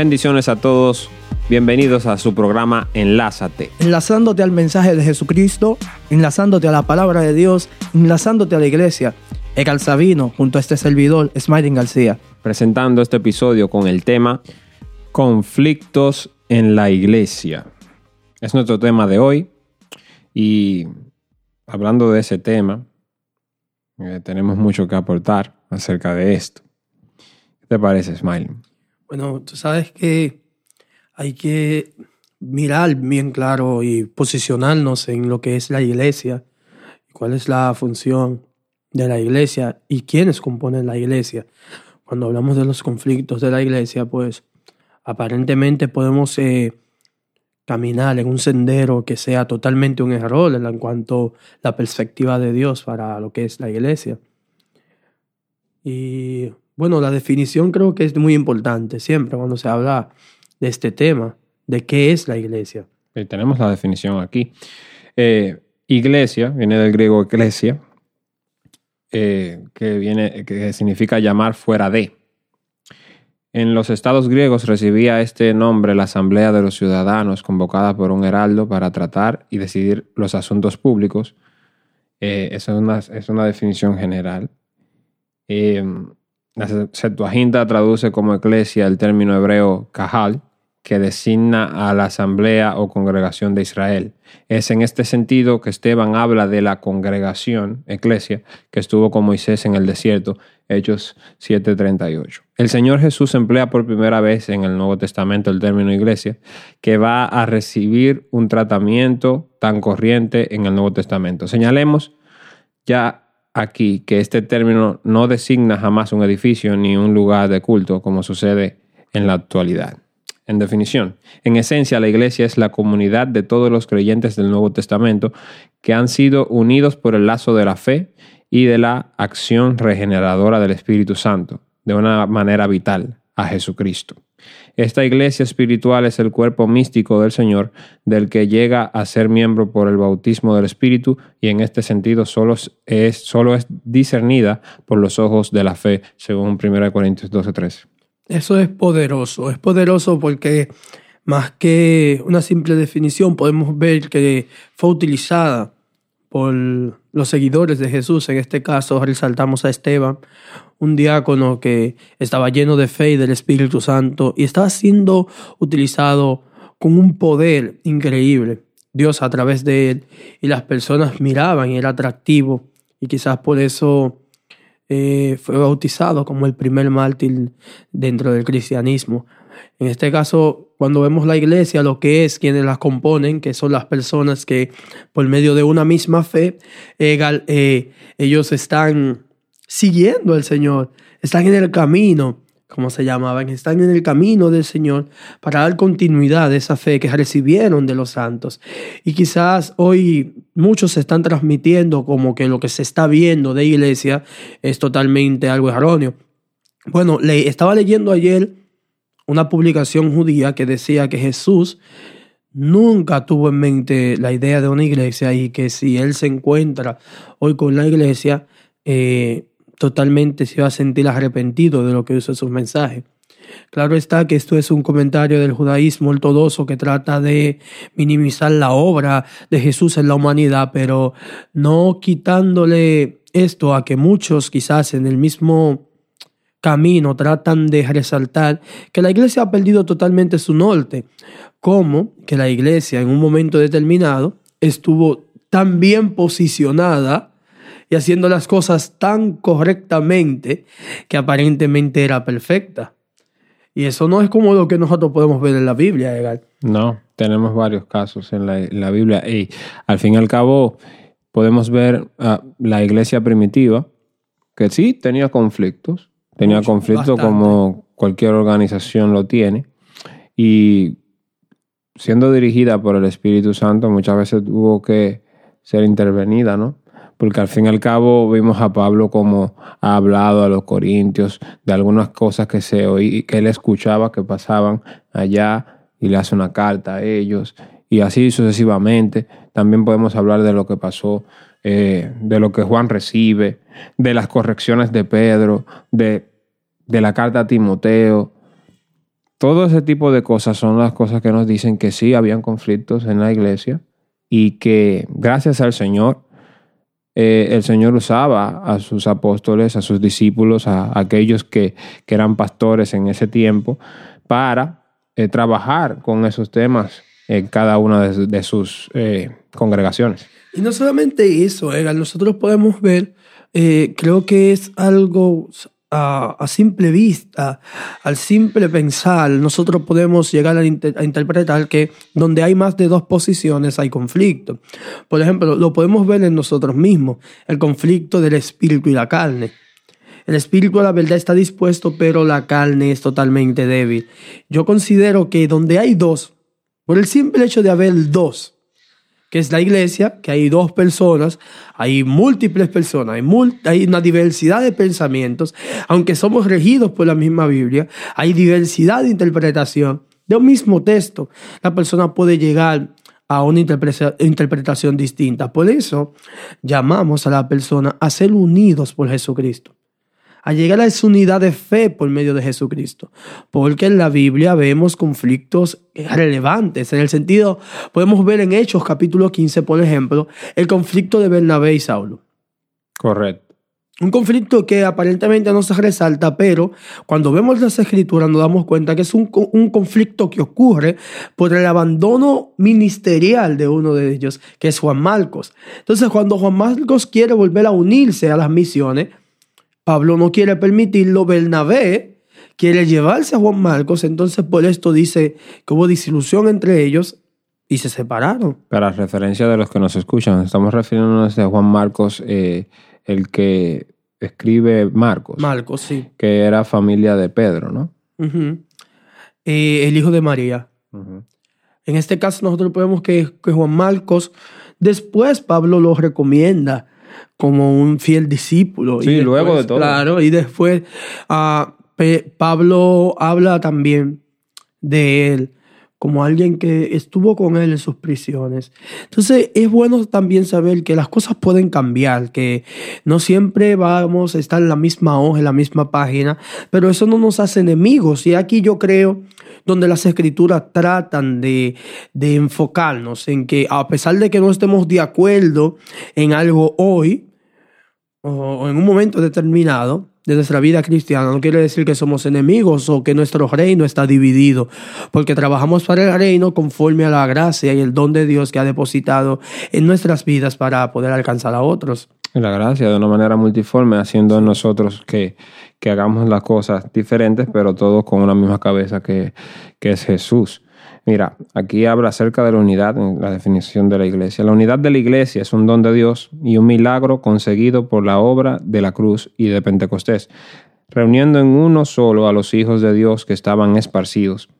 Bendiciones a todos. Bienvenidos a su programa Enlázate. Enlazándote al mensaje de Jesucristo, enlazándote a la palabra de Dios, enlazándote a la iglesia. Egal Sabino, junto a este servidor, Smiling García. Presentando este episodio con el tema Conflictos en la iglesia. Es nuestro tema de hoy. Y hablando de ese tema, eh, tenemos mucho que aportar acerca de esto. ¿Qué te parece, Smiling? Bueno, tú sabes que hay que mirar bien claro y posicionarnos en lo que es la iglesia, cuál es la función de la iglesia y quiénes componen la iglesia. Cuando hablamos de los conflictos de la iglesia, pues aparentemente podemos eh, caminar en un sendero que sea totalmente un error en cuanto a la perspectiva de Dios para lo que es la iglesia. Y bueno, la definición creo que es muy importante siempre cuando se habla de este tema, de qué es la iglesia. Y tenemos la definición aquí. Eh, iglesia viene del griego eclesia, eh, que, viene, que significa llamar fuera de. En los estados griegos recibía este nombre la Asamblea de los Ciudadanos, convocada por un heraldo para tratar y decidir los asuntos públicos. Eh, esa es una, es una definición general. La Septuaginta traduce como eclesia el término hebreo kahal, que designa a la asamblea o congregación de Israel. Es en este sentido que Esteban habla de la congregación, eclesia, que estuvo con Moisés en el desierto, Hechos 7:38. El Señor Jesús emplea por primera vez en el Nuevo Testamento el término iglesia, que va a recibir un tratamiento tan corriente en el Nuevo Testamento. Señalemos ya aquí que este término no designa jamás un edificio ni un lugar de culto como sucede en la actualidad. En definición, en esencia la iglesia es la comunidad de todos los creyentes del Nuevo Testamento que han sido unidos por el lazo de la fe y de la acción regeneradora del Espíritu Santo, de una manera vital, a Jesucristo. Esta iglesia espiritual es el cuerpo místico del Señor, del que llega a ser miembro por el bautismo del Espíritu y en este sentido solo es, solo es discernida por los ojos de la fe, según 1 Corintios 12:13. Eso es poderoso, es poderoso porque más que una simple definición podemos ver que fue utilizada por los seguidores de Jesús, en este caso resaltamos a Esteban, un diácono que estaba lleno de fe y del Espíritu Santo y estaba siendo utilizado con un poder increíble. Dios a través de él y las personas miraban y era atractivo y quizás por eso eh, fue bautizado como el primer mártir dentro del cristianismo. En este caso, cuando vemos la iglesia, lo que es quienes las componen, que son las personas que por medio de una misma fe, eh, ellos están siguiendo al Señor, están en el camino, como se llamaban, están en el camino del Señor para dar continuidad a esa fe que recibieron de los santos. Y quizás hoy muchos se están transmitiendo como que lo que se está viendo de iglesia es totalmente algo erróneo. Bueno, le, estaba leyendo ayer una publicación judía que decía que Jesús nunca tuvo en mente la idea de una iglesia y que si él se encuentra hoy con la iglesia, eh, totalmente se va a sentir arrepentido de lo que hizo sus mensajes. Claro está que esto es un comentario del judaísmo ortodoxo que trata de minimizar la obra de Jesús en la humanidad, pero no quitándole esto a que muchos quizás en el mismo camino tratan de resaltar que la iglesia ha perdido totalmente su norte, como que la iglesia en un momento determinado estuvo tan bien posicionada y haciendo las cosas tan correctamente que aparentemente era perfecta. Y eso no es como lo que nosotros podemos ver en la Biblia, Edgar. No, tenemos varios casos en la, Biblia y al fin y al cabo podemos ver a la iglesia primitiva que sí tenía conflictos, Tenía conflicto como cualquier organización lo tiene. Y siendo dirigida por el Espíritu Santo, muchas veces tuvo que ser intervenida, ¿no? Porque al fin y al cabo vimos a Pablo como ha hablado a los corintios de algunas cosas que se oí, que él escuchaba que pasaban allá y le hace una carta a ellos y así sucesivamente. También podemos hablar de lo que pasó, eh, de lo que Juan recibe, de las correcciones de Pedro, de de la carta a Timoteo. todo ese tipo de cosas son las cosas que nos dicen que sí habían conflictos en la iglesia y que gracias al Señor, eh, el Señor usaba a sus apóstoles, a sus discípulos, a, aquellos que, que, eran pastores en ese tiempo, para eh, trabajar con esos temas en cada una de, sus eh, congregaciones. Y no solamente eso, nosotros podemos ver, creo que es algo a, simple vista, al simple pensar, nosotros podemos llegar a, interpretar que donde hay más de dos posiciones hay conflicto. Por ejemplo, lo podemos ver en nosotros mismos, el conflicto del espíritu y la carne. El espíritu a la verdad está dispuesto, pero la carne es totalmente débil. Yo considero que donde hay dos, por el simple hecho de haber dos, que es la iglesia, que hay dos personas, hay múltiples personas, hay, hay, una diversidad de pensamientos, aunque somos regidos por la misma Biblia, hay diversidad de interpretación de un mismo texto. La persona puede llegar a una interpretación distinta. Por eso llamamos a la persona a ser unidos por Jesucristo a llegar a esa unidad de fe por medio de Jesucristo. Porque en la Biblia vemos conflictos relevantes, en el sentido, podemos ver en Hechos capítulo 15, por ejemplo, el conflicto de Bernabé y Saulo. Correcto. Un conflicto que aparentemente no se resalta, pero cuando vemos las escrituras nos damos cuenta que es un, un, conflicto que ocurre por el abandono ministerial de uno de ellos, que es Juan Marcos. Entonces, cuando Juan Marcos quiere volver a unirse a las misiones, Pablo no quiere permitirlo, Bernabé quiere llevarse a Juan Marcos, entonces por esto dice que hubo disilusión entre ellos y se separaron. Para referencia de los que nos escuchan, estamos refiriéndonos a Juan Marcos, eh, el que escribe Marcos. Marcos, sí. Que era familia de Pedro, ¿no? Eh, el hijo de María. En este caso nosotros podemos que, que Juan Marcos, después Pablo lo recomienda como un fiel discípulo. Sí, luego de todo. Claro, y después uh, Pablo habla también de él como alguien que estuvo con él en sus prisiones. Entonces es bueno también saber que las cosas pueden cambiar, que no siempre vamos a estar en la misma hoja, en la misma página, pero eso no nos hace enemigos. Y aquí yo creo donde las escrituras tratan de, de enfocarnos en que a pesar de que no estemos de acuerdo en algo hoy, o en un momento determinado de nuestra vida cristiana, no quiere decir que somos enemigos o que nuestro reino está dividido, porque trabajamos para el reino conforme a la gracia y el don de Dios que ha depositado en nuestras vidas para poder alcanzar a otros. La gracia de una manera multiforme, haciendo en nosotros que, que hagamos las cosas diferentes, pero todos con una misma cabeza que, que es Jesús. Mira, aquí habla acerca de la unidad en la definición de la iglesia. La unidad de la iglesia es un don de Dios y un milagro conseguido por la obra de la cruz y de Pentecostés, reuniendo en uno solo a los hijos de Dios que estaban esparcidos.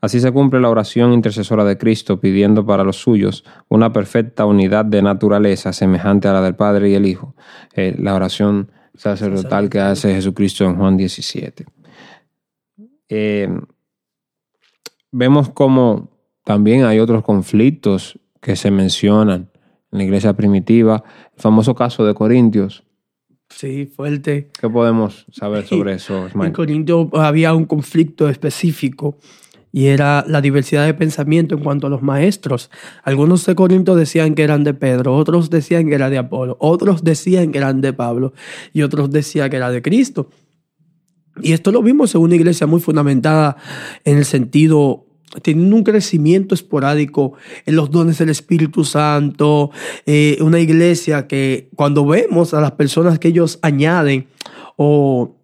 Así se cumple la oración intercesora de Cristo pidiendo para los suyos una perfecta unidad de naturaleza semejante a la del Padre y el Hijo. Eh, la oración sacerdotal que hace Jesucristo en Juan 17. Eh, vemos como también hay otros conflictos que se mencionan en la iglesia primitiva. El famoso caso de Corintios. Sí, fuerte. ¿Qué podemos saber sobre eso? En Corintios había un conflicto específico y era la diversidad de pensamiento en cuanto a los maestros. Algunos de Corinto decían que eran de Pedro, otros decían que era de Apolo, otros decían que eran de Pablo y otros decían que era de Cristo. Y esto lo vimos en una iglesia muy fundamentada en el sentido teniendo un crecimiento esporádico en los dones del Espíritu Santo, eh, una iglesia que cuando vemos a las personas que ellos añaden o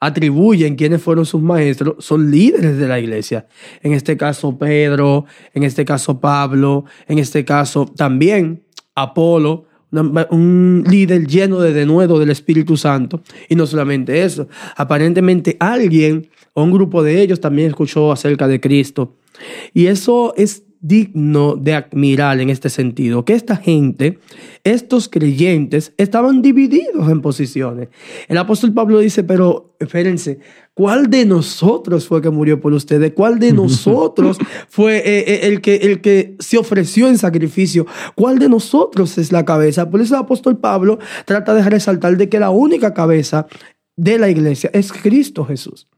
atribuyen quiénes fueron sus maestros, son líderes de la iglesia. En este caso Pedro, en este caso Pablo, en este caso también Apolo, un líder lleno de denuedo del Espíritu Santo. Y no solamente eso, aparentemente alguien o un grupo de ellos también escuchó acerca de Cristo. Y eso es digno de admirar en este sentido, que esta gente, estos creyentes, estaban divididos en posiciones. El apóstol Pablo dice, pero espérense, ¿cuál de nosotros fue que murió por ustedes? ¿Cuál de nosotros fue eh, eh, el, que, el que se ofreció en sacrificio? ¿Cuál de nosotros es la cabeza? Por eso el apóstol Pablo trata de resaltar de que la única cabeza de la iglesia es Cristo Jesús.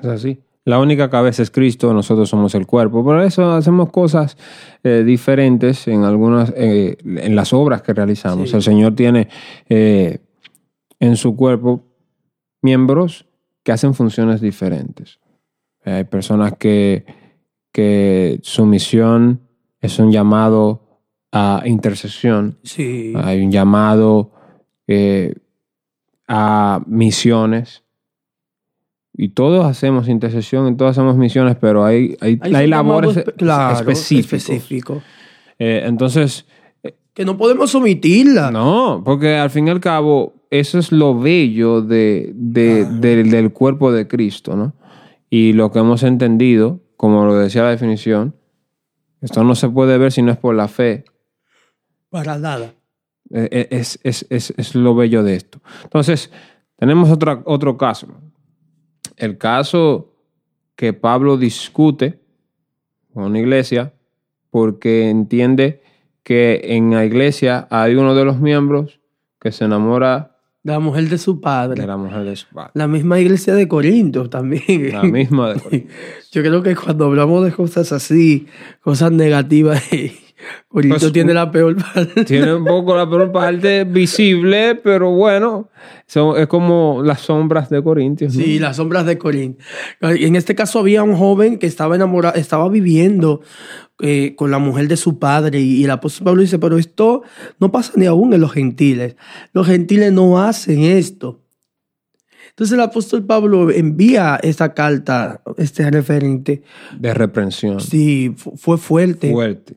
Es así. La única cabeza es Cristo, nosotros somos el cuerpo. Por eso hacemos cosas eh, diferentes en algunas, eh, en las obras que realizamos. Sí. El Señor tiene eh, en su cuerpo miembros que hacen funciones diferentes. Hay personas que, que su misión es un llamado a intercesión, Sí. hay un llamado a misiones. Y todos hacemos intercesión y todos hacemos misiones, pero hay, hay, hay, labores claro, específicas. específico. Eh, entonces, Que no podemos omitirla. no, porque al fin y al cabo, eso es lo bello de, de- del- del cuerpo de Cristo, ¿no? Y lo que hemos entendido, como lo decía la definición, esto no se puede ver si no es por la fe. Para nada. Eh, eh, Es, es, es, es lo bello de esto. Entonces, tenemos otra, otro caso. El caso que Pablo discute con una iglesia porque entiende que en la iglesia hay uno de los miembros que se enamora De la mujer de su padre. de la mujer de su padre. La misma iglesia de Corinto también. La misma de Corinto. Yo creo que cuando hablamos de cosas así, cosas negativas, Corinto Pues, tiene la peor parte. Tiene un poco la peor parte visible, pero bueno, son, es como las sombras de Corintios. ¿no? Sí, las sombras de Corinto. En este caso había un joven que estaba enamorado, estaba viviendo eh, con la mujer de su padre y, y el apóstol Pablo dice, pero esto no pasa ni aún en los gentiles. Los gentiles no hacen esto. Entonces el apóstol Pablo envía esta carta, este referente. De reprensión. Sí, fu- fue fuerte. Fuerte.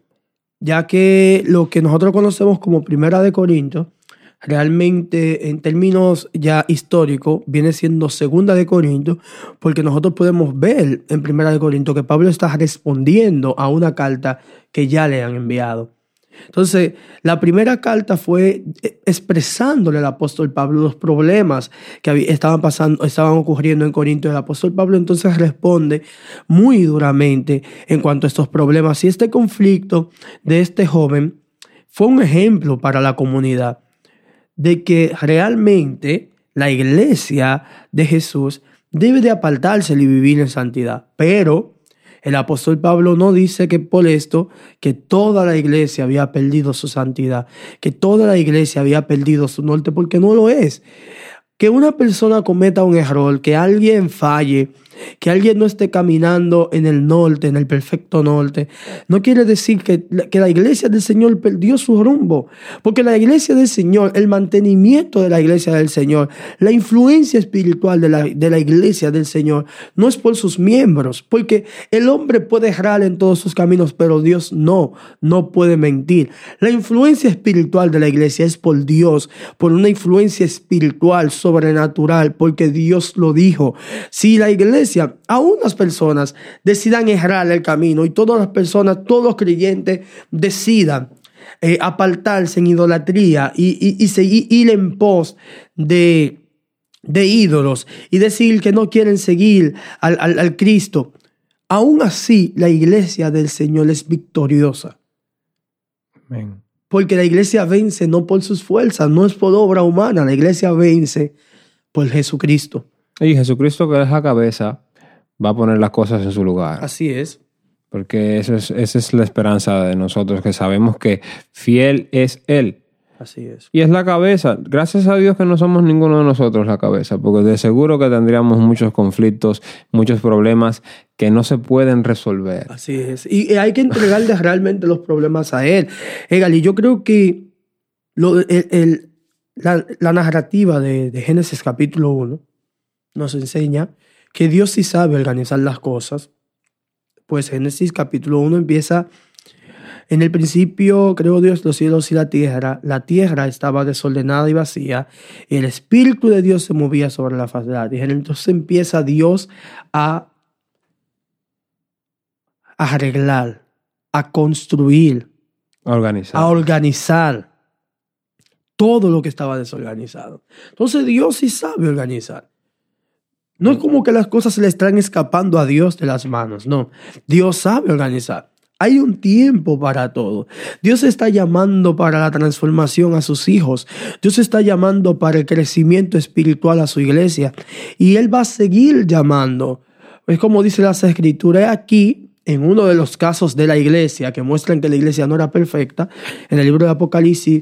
Ya que lo que nosotros conocemos como Primera de Corinto, realmente en términos ya históricos viene siendo Segunda de Corinto, porque nosotros podemos ver en Primera de Corinto que Pablo está respondiendo a una carta que ya le han enviado. Entonces, la primera carta fue eh, expresándole al apóstol Pablo los problemas que estaban pasando, estaban ocurriendo en Corinto. El apóstol Pablo entonces responde muy duramente en cuanto a estos problemas. Y este conflicto de este joven fue un ejemplo para la comunidad de que realmente la iglesia de Jesús debe de apartarse y vivir en santidad. Pero el apóstol Pablo no dice que por esto que toda la iglesia había perdido su santidad, que toda la iglesia había perdido su norte, porque no lo es. Que una persona cometa un error, que alguien falle, que alguien no esté caminando en el norte, en el perfecto norte, no quiere decir que, que la iglesia del Señor perdió su rumbo. Porque la iglesia del Señor, el mantenimiento de la iglesia del Señor, la influencia espiritual de la, de la iglesia del Señor, no es por sus miembros. Porque el hombre puede errar en todos sus caminos, pero Dios no, no puede mentir. La influencia espiritual de la iglesia es por Dios, por una influencia espiritual, sobrenatural, porque Dios lo dijo. Si la iglesia, a unas personas decidan errar el camino y todas las personas, todos los creyentes decidan eh, apartarse en idolatría y, y, y seguir ir en pos de, de ídolos y decir que no quieren seguir al, al, al Cristo. Aún así, la iglesia del Señor es victoriosa. Amén. Porque la iglesia vence no por sus fuerzas, no es por obra humana, la iglesia vence por Jesucristo. Y Jesucristo, que es la cabeza, va a poner las cosas en su lugar. Así es. Porque esa es, esa es la esperanza de nosotros, que sabemos que fiel es Él. Así es. Y es la cabeza. Gracias a Dios que no somos ninguno de nosotros la cabeza, porque de seguro que tendríamos muchos conflictos, muchos problemas que no se pueden resolver. Así es. Y hay que entregarle realmente los problemas a Él. Egal, y yo creo que lo, el, el, la, la, narrativa de, de Génesis capítulo 1 nos enseña que Dios sí sabe organizar las cosas. Pues Génesis capítulo 1 empieza en el principio creó Dios los cielos y la tierra. La tierra estaba desordenada y vacía. Y el Espíritu de Dios se movía sobre la faz de la tierra. Entonces empieza Dios a, a arreglar, a construir, Organizar. a organizar todo lo que estaba desorganizado. Entonces Dios sí sabe organizar. No es como que las cosas se le están escapando a Dios de las manos, no. Dios sabe organizar. Hay un tiempo para todo. Dios está llamando para la transformación a sus hijos. Dios está llamando para el crecimiento espiritual a su iglesia. Y Él va a seguir llamando Es como dice las escrituras aquí, en uno de los casos de la iglesia que muestran que la iglesia no era perfecta, en el libro de Apocalipsis,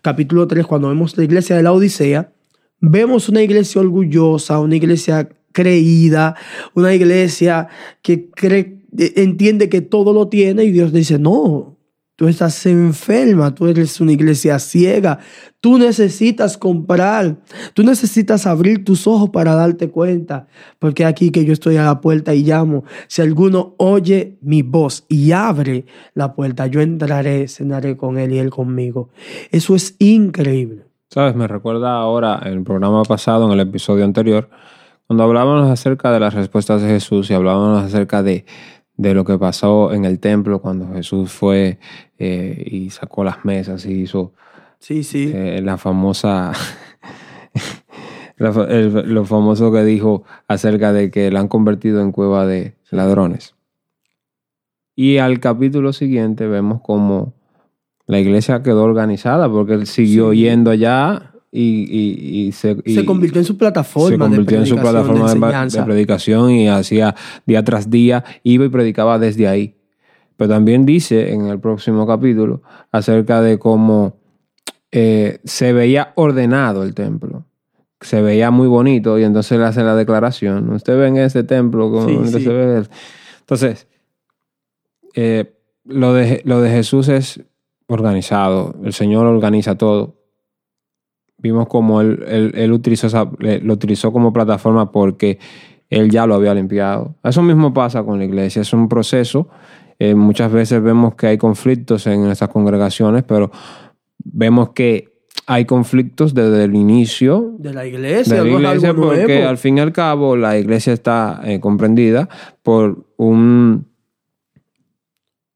capítulo 3, cuando vemos la iglesia de la Odisea, vemos una iglesia orgullosa, una iglesia creída, una iglesia que cree, entiende que todo lo tiene y Dios dice, no, Tú estás enferma, tú eres una iglesia ciega. Tú necesitas comprar, tú necesitas abrir tus ojos para darte cuenta. Porque aquí que yo estoy a la puerta y llamo, si alguno oye mi voz y abre la puerta, yo entraré, cenaré con él y él conmigo. Eso es increíble. Sabes, me recuerda ahora el programa pasado, en el episodio anterior, cuando hablábamos acerca de las respuestas de Jesús y hablábamos acerca de, de lo que pasó en el templo cuando Jesús fue eh, y sacó las mesas y hizo sí, sí. Eh, la famosa, lo famoso que dijo acerca de que la han convertido en cueva de ladrones. Y al capítulo siguiente vemos como la iglesia quedó organizada porque él siguió yendo allá y, se, convirtió en su plataforma. Se convirtió en su plataforma de, predicación y hacía día tras día, iba y predicaba desde ahí. Pero también dice en el próximo capítulo acerca de cómo eh, se veía ordenado el templo. Se veía muy bonito y entonces le hace la declaración. Usted ve en ese templo como se ve. Entonces, eh, lo, de, lo de Jesús es organizado. El Señor organiza todo vimos como él, él, utilizó lo utilizó como plataforma porque él ya lo había limpiado. Eso mismo pasa con la iglesia, es un proceso. Eh, muchas veces vemos que hay conflictos en estas congregaciones, pero vemos que hay conflictos desde el inicio de la iglesia, de la iglesia porque al fin y al cabo la iglesia está eh, comprendida por un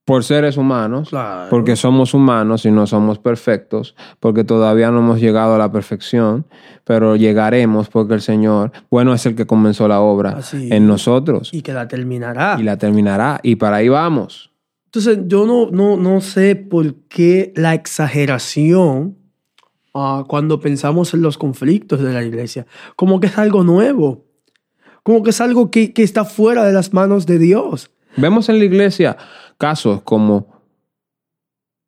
por seres humanos, porque somos humanos y no somos perfectos, porque todavía no hemos llegado a la perfección, pero llegaremos porque el Señor, bueno, es el que comenzó la obra en nosotros. Y que la terminará. Y la terminará, y para ahí vamos. Entonces, yo no, no, no sé por qué la exageración ah, cuando pensamos en los conflictos de la iglesia, como que es algo nuevo, como que es algo que, que está fuera de las manos de Dios. Vemos en la iglesia casos como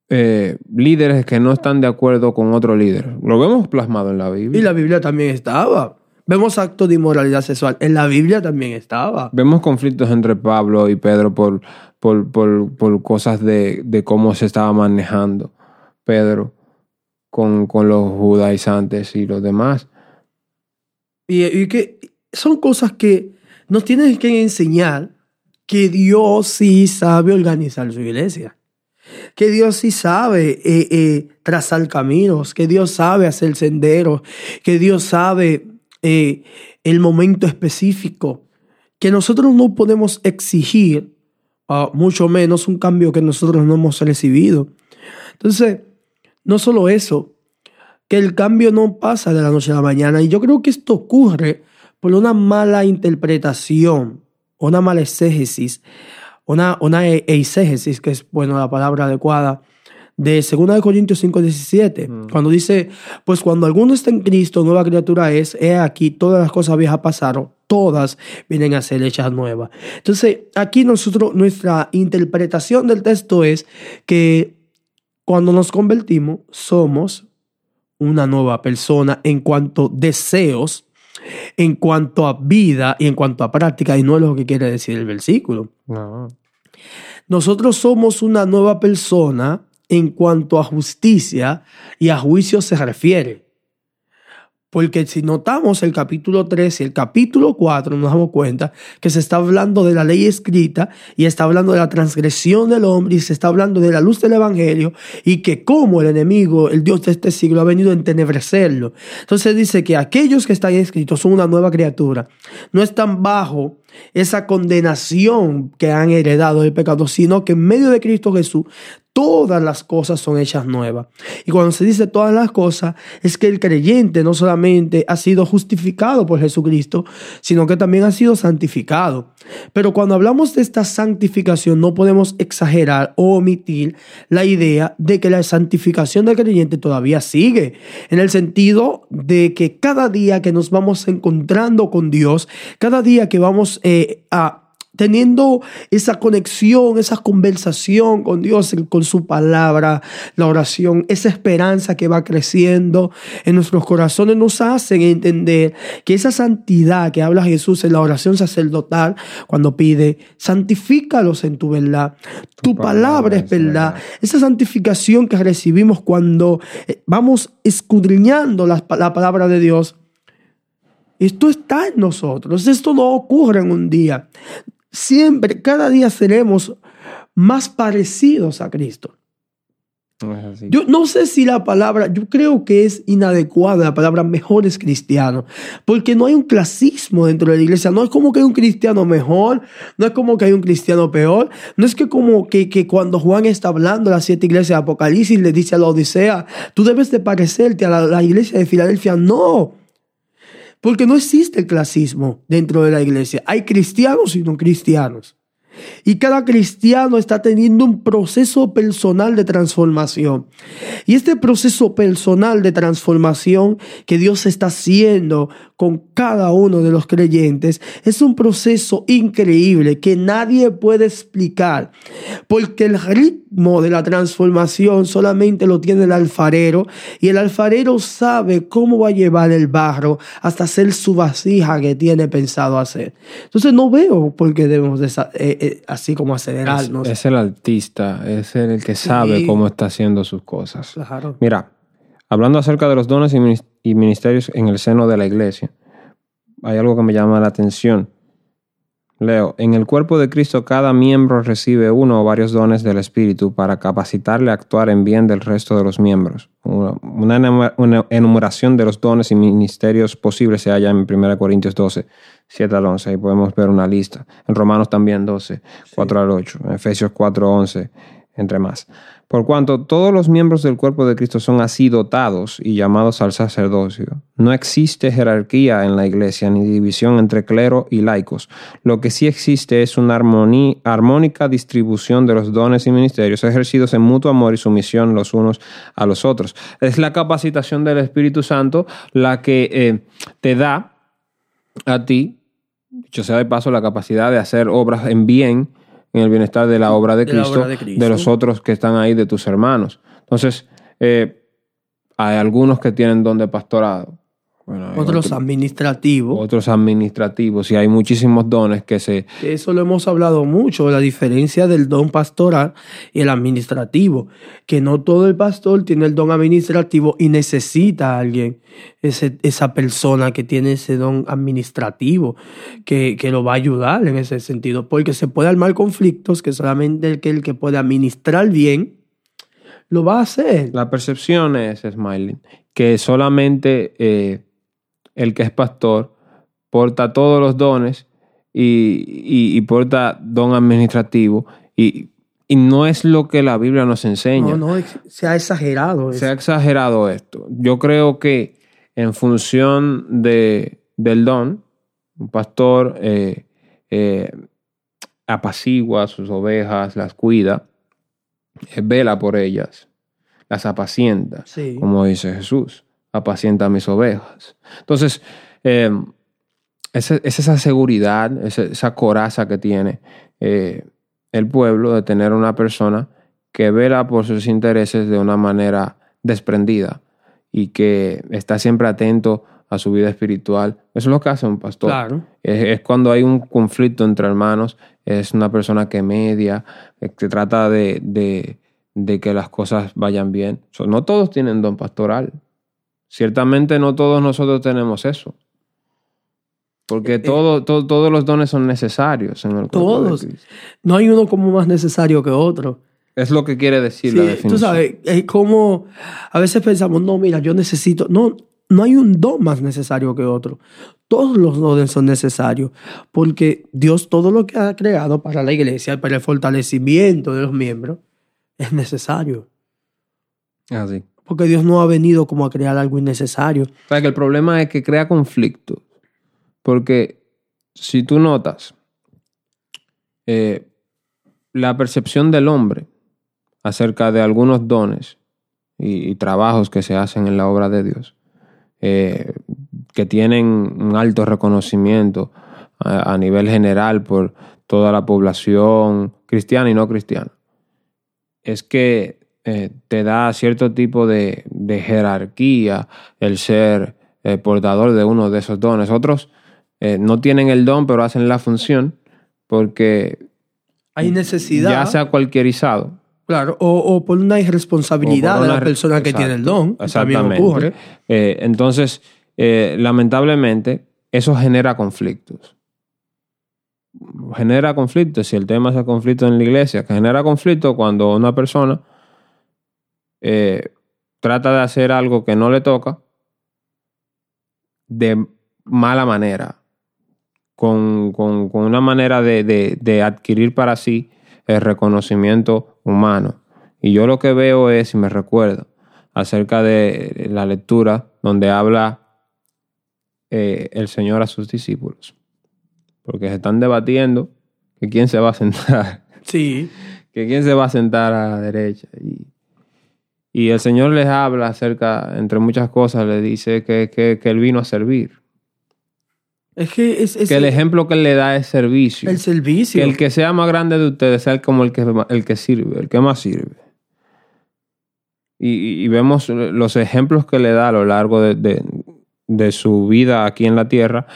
eh, líderes que no están de acuerdo con otro líder. Lo vemos plasmado en la Biblia. Y la Biblia también estaba. Vemos actos de inmoralidad sexual. En la Biblia también estaba. Vemos conflictos entre Pablo y Pedro por, por, por, cosas de, de, cómo se estaba manejando Pedro con, con los judaizantes y los demás. Y, y que son cosas que nos tienen que enseñar que Dios sí sabe organizar su iglesia, que Dios sí sabe eh, eh, trazar caminos, que Dios sabe hacer senderos, que Dios sabe eh, el momento específico, que nosotros no podemos exigir, uh, mucho menos un cambio que nosotros no hemos recibido. Entonces, no solo eso, que el cambio no pasa de la noche a la mañana, y yo creo que esto ocurre por una mala interpretación una mala exégesis, una, una e, eisegesis, que es bueno la palabra adecuada, de 2 Corintios 5, 17, mm. cuando dice, pues cuando alguno está en Cristo, nueva criatura es, he aquí, todas las cosas viejas pasaron, todas vienen a ser hechas nuevas. Entonces, aquí nosotros, nuestra interpretación del texto es que cuando nos convertimos, somos una nueva persona en cuanto deseos en cuanto a vida y en cuanto a práctica, y no es lo que quiere decir el versículo. Nosotros somos una nueva persona en cuanto a justicia y a juicio se refiere. Porque si notamos el capítulo 3 y el capítulo 4, nos damos cuenta que se está hablando de la ley escrita y está hablando de la transgresión del hombre y se está hablando de la luz del evangelio y que como el enemigo, el Dios de este siglo, ha venido a entenebrecerlo. Entonces dice que aquellos que están escritos son una nueva criatura, no están bajo esa condenación que han heredado del pecado, sino que en medio de Cristo Jesús todas las cosas son hechas nuevas. Y cuando se dice todas las cosas, es que el creyente no solamente ha sido justificado por Jesucristo, sino que también ha sido santificado. Pero cuando hablamos de esta santificación, no podemos exagerar o omitir la idea de que la santificación del creyente todavía sigue, en el sentido de que cada día que nos vamos encontrando con Dios, cada día que vamos eh, a teniendo esa conexión, esa conversación con Dios, con su palabra, la oración, esa esperanza que va creciendo en nuestros corazones nos hacen entender que esa santidad que habla Jesús en la oración sacerdotal, cuando pide, santifícalos en tu verdad. Tu, palabra, es verdad. Esa santificación que recibimos cuando eh, vamos escudriñando la, la palabra de Dios, esto está en nosotros, esto no ocurre en un día siempre, cada día seremos más parecidos a Cristo. yo no sé si la palabra, yo creo que es inadecuada la palabra mejores cristianos, porque no hay un clasismo dentro de la iglesia, no es como que hay un cristiano mejor, no es como que hay un cristiano peor, no es que como que, que cuando Juan está hablando de las siete iglesias de Apocalipsis le dice a la Odisea, tú debes de parecerte a la iglesia de Filadelfia, no. Porque no existe el clasismo dentro de la iglesia. Hay cristianos y no cristianos. Y cada cristiano está teniendo un proceso personal de transformación. Y este proceso personal de transformación que Dios está haciendo con cada uno de los creyentes es un proceso increíble que nadie puede explicar. Porque el ritmo de la transformación solamente lo tiene el alfarero y el alfarero sabe cómo va a llevar el barro hasta hacer su vasija que tiene pensado hacer. Entonces no veo por qué debemos de, eh, eh, así como acelerarnos. Es, el artista, es el que sabe cómo está haciendo sus cosas. Mira, hablando acerca de los dones y ministerios en el seno de la iglesia, hay algo que me llama la atención. Leo, en el cuerpo de Cristo cada miembro recibe uno o varios dones del Espíritu para capacitarle a actuar en bien del resto de los miembros. Una, enumeración de los dones y ministerios posibles se halla en 1 Corintios 12, 7 al 11. Ahí podemos ver una lista. En Romanos también 12, 4 al 8. En Efesios 4, 11, entre más. Por cuanto todos los miembros del cuerpo de Cristo son así dotados y llamados al sacerdocio, no existe jerarquía en la iglesia ni división entre clero y laicos. Lo que sí existe es una armónica distribución de los dones y ministerios ejercidos en mutuo amor y sumisión los unos a los otros. Es la capacitación del Espíritu Santo la que eh, te da a ti, dicho sea de paso, la capacidad de hacer obras en bien en el bienestar de la obra de, Cristo, de, los otros que están ahí, de tus hermanos. Entonces, eh, hay algunos que tienen don de pastorado. Otros administrativos. Otros administrativos. Y hay muchísimos dones que se... Eso lo hemos hablado mucho, la diferencia del don pastoral y el administrativo. Que no todo el pastor tiene el don administrativo y necesita a alguien esa persona que tiene ese don administrativo, que, lo va a ayudar en ese sentido, porque se puede armar conflictos que solamente el que, el que puede administrar bien lo va a hacer. La percepción es, Smiley, que solamente eh, el que es pastor porta todos los dones y, porta don administrativo y, y, no es lo que la Biblia nos enseña. No, no, se ha exagerado. Se ha exagerado esto. Yo creo que en función de, del don, un pastor eh, eh, apacigua sus ovejas, las cuida, eh, vela por ellas, las apacienta, como dice Jesús, apacienta mis ovejas. Entonces, es, esa seguridad, esa coraza que tiene el pueblo de tener una persona que vela por sus intereses de una manera desprendida y que está siempre atento a su vida espiritual. Eso es lo que hace un pastor. Es, cuando hay un conflicto entre hermanos, es una persona que media, eh, que trata de, que las cosas vayan bien. no todos tienen don pastoral. Ciertamente no todos nosotros tenemos eso. Porque eh, eh, todo, todos los dones son necesarios en el Todos. No hay uno como más necesario que otro. Es lo que quiere decir la definición. Tú sabes, es como a veces pensamos, no, mira, yo necesito. No, no hay un don más necesario que otro. Todos los dones son necesarios porque Dios todo lo que ha creado para la iglesia, para el fortalecimiento de los miembros, es necesario. Así. Porque Dios no ha venido como a crear algo innecesario. O sea, que el problema es que crea conflicto. Porque si tú notas, eh, la percepción del hombre acerca de algunos dones y, trabajos que se hacen en la obra de Dios, eh, que tienen un alto reconocimiento a, nivel general por toda la población cristiana y no cristiana. Es que eh, te da cierto tipo de, de jerarquía el ser eh, portador de uno de esos dones. Otros eh, no tienen el don, pero hacen la función porque Hay necesidad. ya se ha cualquierizado. Claro, o, o por una irresponsabilidad por de la una- persona que tiene el don. Exactamente. ocurre. Entonces, lamentablemente, eso genera conflictos. Genera conflictos, si el tema es el conflicto en la iglesia, que genera conflicto cuando una persona eh, trata de hacer algo que no le toca de mala manera, con, con- con una manera de, de- de adquirir para sí el reconocimiento humano. Y yo lo que veo es, y me recuerdo, acerca de la lectura donde habla eh, el Señor a sus discípulos. Porque se están debatiendo que quién se va a sentar, Sí. que quién se va a sentar a la derecha. Y, y el Señor les habla acerca, entre muchas cosas, le dice que, que, que Él vino a servir. Es que es, es que el ejemplo que Él le da es servicio. el servicio. Que el que sea más grande de ustedes sea como el que, el que sirve, el que más sirve. Y, y- y vemos los ejemplos que le da a lo largo de, de- de su vida aquí en la tierra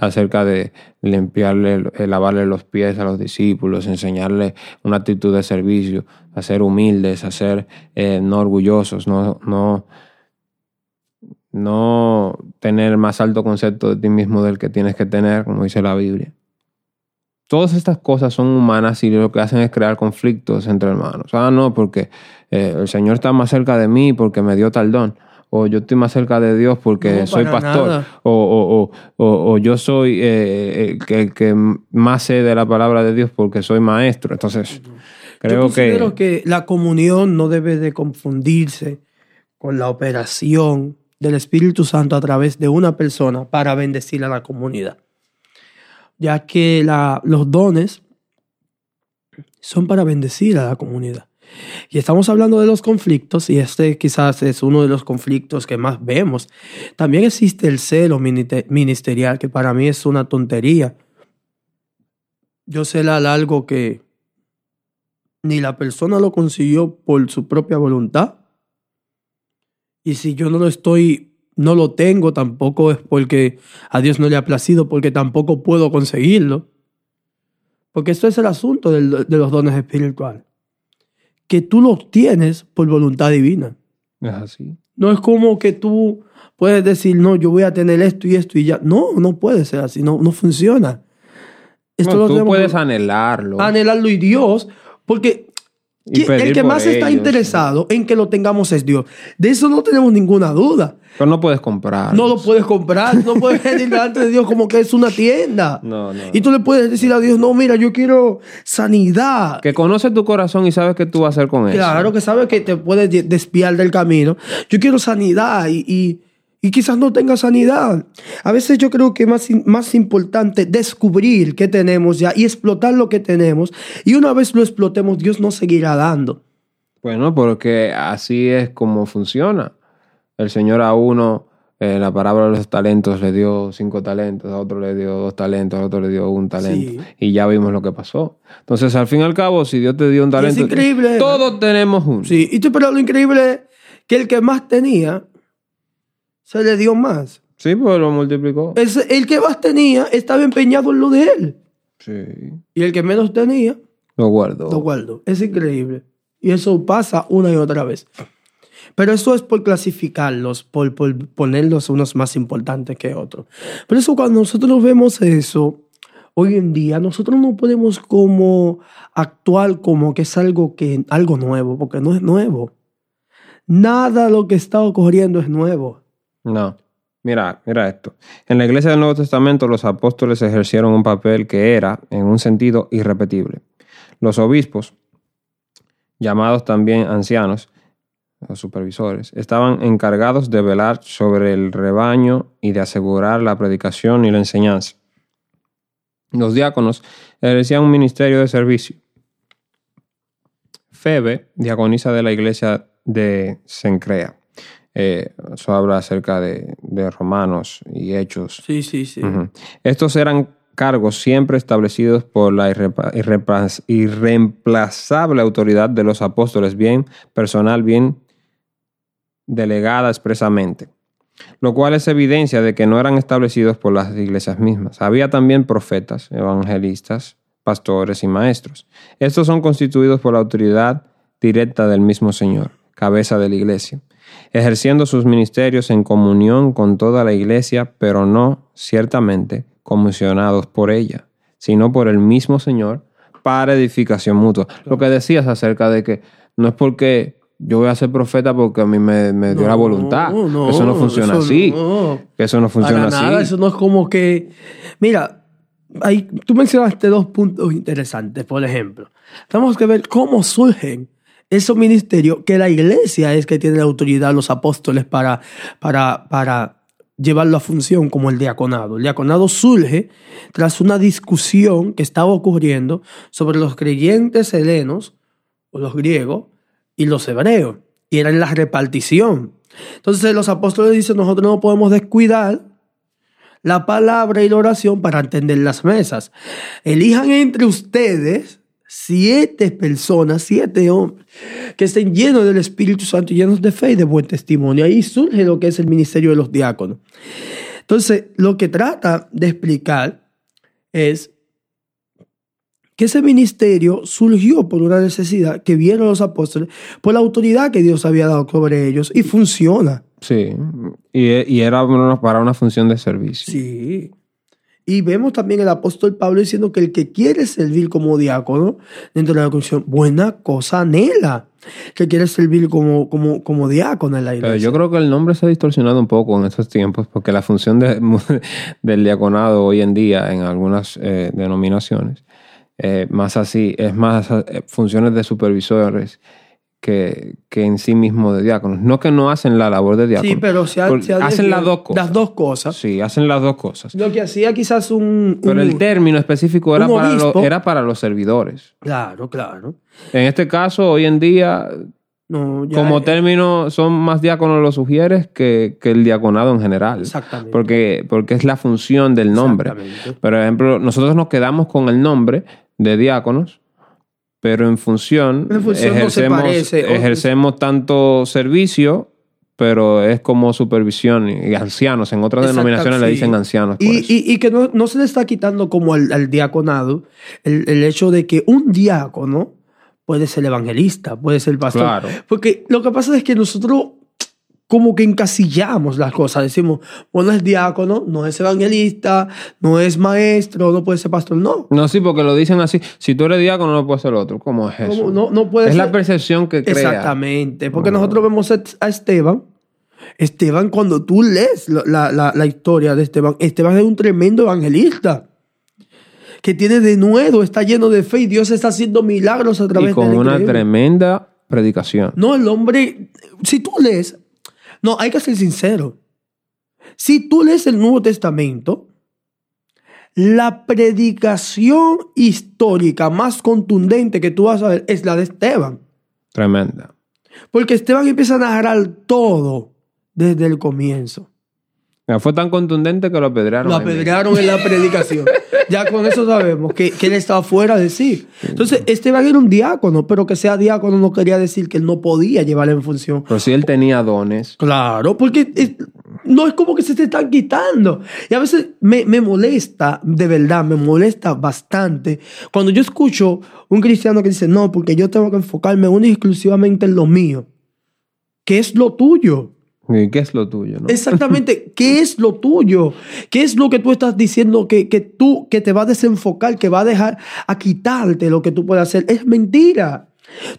acerca de limpiarle, eh, lavarle los pies a los discípulos, enseñarle una actitud de servicio, a ser humildes, a ser eh, no orgullosos, no, no, no tener más alto concepto de ti mismo del que tienes que tener, como dice la Biblia. Todas estas cosas son humanas y lo que hacen es crear conflictos entre hermanos. Ah, no, porque eh, el Señor está más cerca de mí porque me dio tal don. O yo estoy más cerca de Dios porque No, soy pastor. O, o- o- o- o yo soy eh, el que, el que más sé de la palabra de Dios porque soy maestro. Entonces, creo Yo considero que... que la comunión no debe de confundirse con la operación del Espíritu Santo a través de una persona para bendecir a la comunidad. Ya que la- los dones son para bendecir a la comunidad. Y estamos hablando de los conflictos, y este quizás es uno de los conflictos que más vemos. También existe el celo ministerial, que para mí es una tontería. Yo celar algo que ni la persona lo consiguió por su propia voluntad. Y si yo no lo estoy, no lo tengo, tampoco es porque a Dios no le ha placido, porque tampoco puedo conseguirlo. Porque esto es el asunto de los dones espirituales. Que tú los tienes por voluntad divina. Es así. No es como que tú puedes decir, no, yo voy a tener esto y esto y ya. No, no puede ser así, no, no funciona. Esto No, lo tú puedes que anhelarlo. anhelarlo y Dios, porque el que más está interesado en que lo tengamos es Dios. De eso no tenemos ninguna duda. Pero no puedes comprar. No lo puedes comprar, no puedes venir delante de Dios como que es una tienda. No, no. Y tú le puedes decir a Dios, no, mira, yo quiero sanidad. Que conoce tu corazón y sabes qué tú vas a hacer con eso. Claro que sabe que te puedes de- desviar del camino. Yo quiero sanidad y, y- y quizás no tenga sanidad. A veces yo creo que es más, más importante descubrir qué tenemos ya y explotar lo que tenemos. Y una vez lo explotemos, Dios nos seguirá dando. Bueno, porque así es como funciona. El Señor a uno, eh, la palabra de los talentos, le dio cinco talentos, a otro le dio dos talentos, a otro le dio un talento. Sí. Y ya vimos lo que pasó. Entonces, al fin y al cabo, si Dios te dio un talento, increíble. todos tenemos uno. Sí, y pero lo increíble es que el que más tenía, se le dio más. Sí, pues lo multiplicó. Es- el que más tenía estaba empeñado en lo de él. Sí. Y el que menos tenía, Lo guardo. lo guardó. Es increíble. Y eso pasa una y otra vez. Pero eso es por clasificarlos, por, por ponerlos unos más importantes que otros. Pero eso cuando nosotros vemos eso, hoy en día, nosotros no podemos como actuar como que es algo, que, algo nuevo, porque no es nuevo. Nada de lo que está ocurriendo es nuevo. No. Mira, mira esto. En la iglesia del Nuevo Testamento los apóstoles ejercieron un papel que era, en un sentido, irrepetible. Los obispos, llamados también ancianos, los supervisores, estaban encargados de velar sobre el rebaño y de asegurar la predicación y la enseñanza. Los diáconos ejercían un ministerio de servicio. Febe, diaconisa de la iglesia de Sencrea. Eh, eso habla acerca de, de Romanos y Hechos. Sí, sí, sí. Estos eran cargos siempre establecidos por la irreemplazable autoridad de los apóstoles, bien personal, bien delegada expresamente, lo cual es evidencia de que no eran establecidos por las iglesias mismas. Había también profetas, evangelistas, pastores y maestros. Estos son constituidos por la autoridad directa del mismo Señor, cabeza de la iglesia, ejerciendo sus ministerios en comunión con toda la iglesia, pero no ciertamente comisionados por ella, sino por el mismo Señor para edificación mutua. Lo que decías acerca de que no es porque yo voy a ser profeta porque a mí me, me dio la voluntad. eso no funciona eso así. no. Que eso no funciona Para así. nada, eso no es como que. Mira, ahí, tú mencionaste dos puntos interesantes. Por ejemplo, tenemos que ver cómo surgen esos ministerios que la iglesia es que tiene la autoridad, los apóstoles, para, para, para llevarlo a función, como el diaconado. El diaconado surge tras una discusión que estaba ocurriendo sobre los creyentes helenos, o los griegos, y los hebreos. Y era en la repartición. Entonces los apóstoles dicen, nosotros no podemos descuidar la palabra y la oración para atender las mesas. Elijan entre ustedes siete personas, siete hombres, que estén llenos del Espíritu Santo, llenos de fe y de buen testimonio. Ahí surge lo que es el ministerio de los diáconos. Entonces, lo que trata de explicar es que ese ministerio surgió por una necesidad que vieron los apóstoles, por la autoridad que Dios había dado sobre ellos y funciona. Sí. Y, y era para una función de servicio. Sí. Y vemos también el apóstol Pablo diciendo que el que quiere servir como diácono dentro de la comisión, buena cosa anhela. Que quiere servir como, como, como diácono en la Pero iglesia. yo creo que el nombre se ha distorsionado un poco en estos tiempos porque la función de- del diaconado hoy en día en algunas eh, denominaciones, eh, más así, es más eh, funciones de supervisores que, que en sí mismo de diáconos. No que no hacen la labor de diácono. sí, pero se ha- Por- se ha hacen las dos cosas. Las dos cosas. Sí, hacen las dos cosas. Lo que hacía quizás un... Pero el término específico era para, era los servidores. Claro, claro. En este caso, hoy en día, No, ya como es- término, son más diáconos los sugieres que, que el diaconado en general. Exactamente. Porque, porque es la función del nombre. Exactamente. Por ejemplo, nosotros nos quedamos con el nombre de diáconos, pero en función, En función no se ejercemos, parece, ejercemos tanto servicio, pero es como supervisión y ancianos. En otras Exacto, denominaciones le dicen ancianos. Y, eso. y- y que no, no se le está quitando como al, al diaconado el, el hecho de que un diácono puede ser evangelista, puede ser pastor. Claro. Porque lo que pasa es que nosotros como que encasillamos las cosas. Decimos, bueno, es diácono, no es evangelista, no es maestro, no puede ser pastor. No. No, sí, porque lo dicen así. Si tú eres diácono, no puedes ser otro. ¿Cómo es eso? ¿Cómo? No, no puede es ser. la percepción que crea. Exactamente. Porque nosotros vemos a Esteban. Esteban, cuando tú lees la, la- historia de Esteban, Esteban es un tremendo evangelista. Que tiene de nuevo, está lleno de fe y Dios está haciendo milagros a través Y con de él, una tremenda predicación. No, el hombre, si tú lees, no, hay que ser sincero. Si tú lees el Nuevo Testamento, la predicación histórica más contundente que tú vas a ver es la de Esteban. Tremenda. Porque Esteban empieza a narrar todo desde el comienzo. Fue tan contundente que lo apedrearon. Lo apedrearon en la predicación. ya con eso sabemos que, que él estaba fuera de sí. Entonces, Esteban era un diácono, pero que sea diácono no quería decir que él no podía llevarla en función. Pero si él tenía dones. Claro, porque es- no es como que se te están quitando. Y a veces me, me molesta, de verdad, me molesta bastante cuando yo escucho un cristiano que dice, no, porque yo tengo que enfocarme única y exclusivamente en lo mío. ¿Qué es lo tuyo? ¿Y qué es lo tuyo? no? Exactamente, ¿qué es lo tuyo? ¿Qué es lo que tú estás diciendo que, que tú, que te va a desenfocar, que va a dejar a quitarte lo que tú puedes hacer? Es mentira.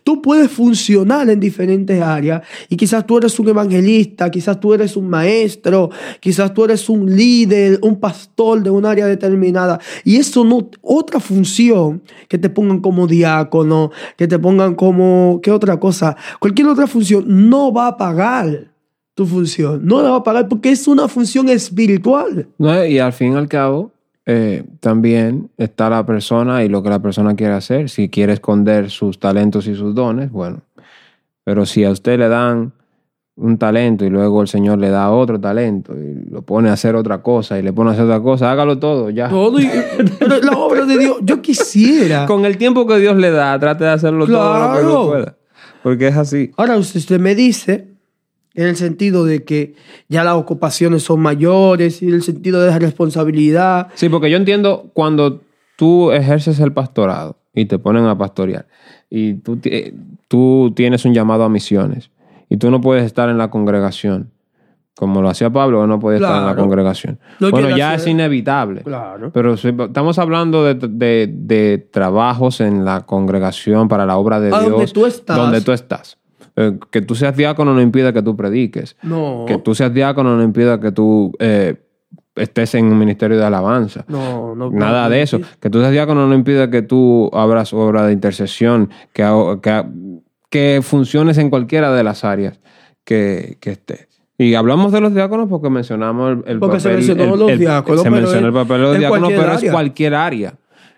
Tú puedes funcionar en diferentes áreas y quizás tú eres un evangelista, quizás tú eres un maestro, quizás tú eres un líder, un pastor de un área determinada. Y eso no, otra función que te pongan como diácono, que te pongan como, ¿qué otra cosa? Cualquier otra función no va a pagar tu función. No la va a pagar porque es una función espiritual. No, y al fin y al cabo, eh, también está la persona y lo que la persona quiere hacer. Si quiere esconder sus talentos y sus dones, bueno. Pero si a usted le dan un talento y luego el Señor le da otro talento y lo pone a hacer otra cosa y le pone a hacer otra cosa, hágalo todo, ya. Todo y- pero la obra de Dios, yo quisiera. Con el tiempo que Dios le da, trate de hacerlo todo lo que pueda. Porque es así. Ahora usted, usted me dice, en el sentido de que ya las ocupaciones son mayores y en el sentido de la responsabilidad. Sí, porque yo entiendo cuando tú ejerces el pastorado y te ponen a pastorear y tú, eh, tú tienes un llamado a misiones y tú no puedes estar en la congregación. Como lo hacía Pablo, no puede estar en la congregación. Bueno, ya hacer. es inevitable. Claro. Pero si- estamos hablando de, de- de trabajos en la congregación para la obra de A Dios. donde tú estás. Donde tú estás. Eh, que tú seas diácono no impide que tú prediques. No. Que tú seas diácono no impide que tú eh, estés en un ministerio de alabanza. No, no. Nada de eso. Que tú seas diácono no impide que tú abras obra de intercesión, que, que, que funciones en cualquiera de las áreas que, que estés. Y hablamos de los diáconos porque mencionamos el, el Porque se papel. mencionó el- los diáconos, Se mencionó el en- papel de los diáconos, pero es área. cualquier área.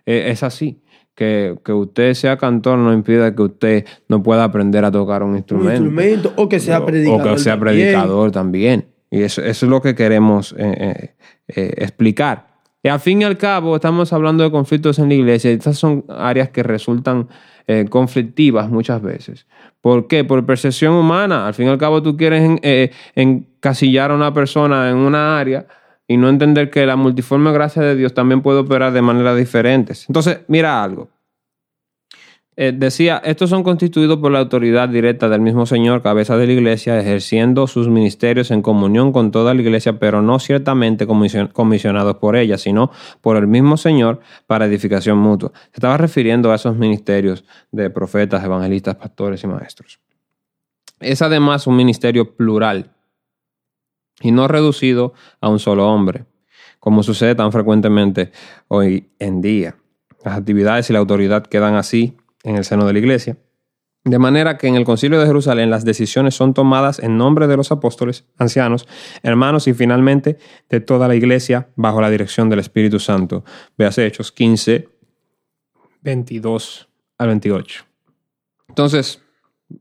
Eh, es así. Que, que usted sea cantor no impide que usted no pueda aprender a tocar un Un instrumento. instrumento o que sea predicador. O que sea también. predicador también. Y eso, eso es lo que queremos eh, eh, eh, explicar. Y al fin y al cabo, estamos hablando de conflictos en la iglesia. Estas son áreas que resultan eh, conflictivas muchas veces. ¿Por qué? Por percepción humana. Al fin y al cabo, tú quieres en- eh, encasillar a una persona en una área y no entender que la multiforme gracia de Dios también puede operar de maneras diferentes. Entonces, mira algo. Eh, decía, estos son constituidos por la autoridad directa del mismo Señor, cabeza de la iglesia, ejerciendo sus ministerios en comunión con toda la iglesia, pero no ciertamente comision- comisionados por ella, sino por el mismo Señor para edificación mutua. Se estaba refiriendo a esos ministerios de profetas, evangelistas, pastores y maestros. Es además un ministerio plural y no reducido a un solo hombre, como sucede tan frecuentemente hoy en día. Las actividades y la autoridad quedan así en el seno de la iglesia. De manera que en el concilio de Jerusalén las decisiones son tomadas en nombre de los apóstoles, ancianos, hermanos y finalmente de toda la iglesia bajo la dirección del Espíritu Santo. Véase Hechos 15, 22 al 28. Entonces,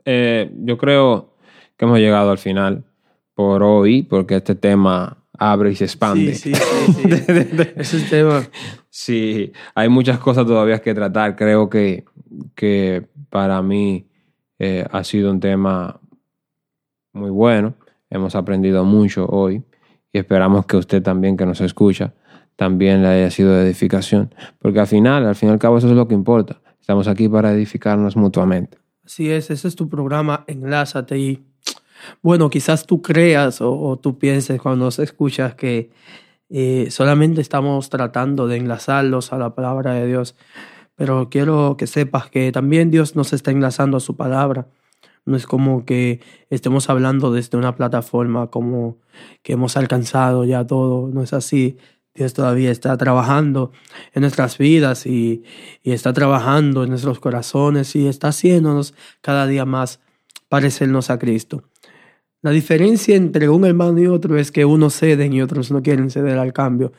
eh, yo creo que hemos llegado al final por hoy, porque este tema abre y se expande. Sí, sí, sí. es el tema. Sí, hay muchas cosas todavía que tratar. Creo que, que para mí eh, ha sido un tema muy bueno. Hemos aprendido mucho hoy y esperamos que usted también que nos escucha también le haya sido de edificación. Porque al final, al fin y al cabo, eso es lo que importa. Estamos aquí para edificarnos mutuamente. Así es, ese es tu programa, enlázate y bueno, quizás tú creas o, tú pienses cuando nos escuchas que eh, solamente estamos tratando de enlazarlos a la palabra de Dios, pero quiero que sepas que también Dios nos está enlazando a su palabra. No es como que estemos hablando desde una plataforma como que hemos alcanzado ya todo, no es así. Dios todavía está trabajando en nuestras vidas y, y está trabajando en nuestros corazones y está haciéndonos cada día más parecernos a Cristo. La diferencia entre un hermano y otro es que unos ceden y otros no quieren ceder al cambio.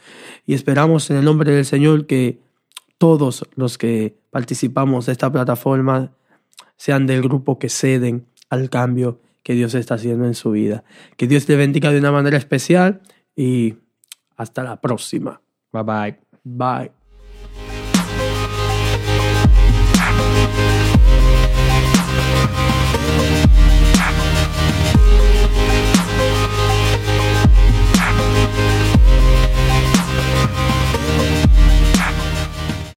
Y esperamos en el nombre del Señor que todos los que participamos de esta plataforma sean del grupo que ceden al cambio que Dios está haciendo en su vida. Que Dios te bendiga de una manera especial y hasta la próxima. Bye bye. Bye.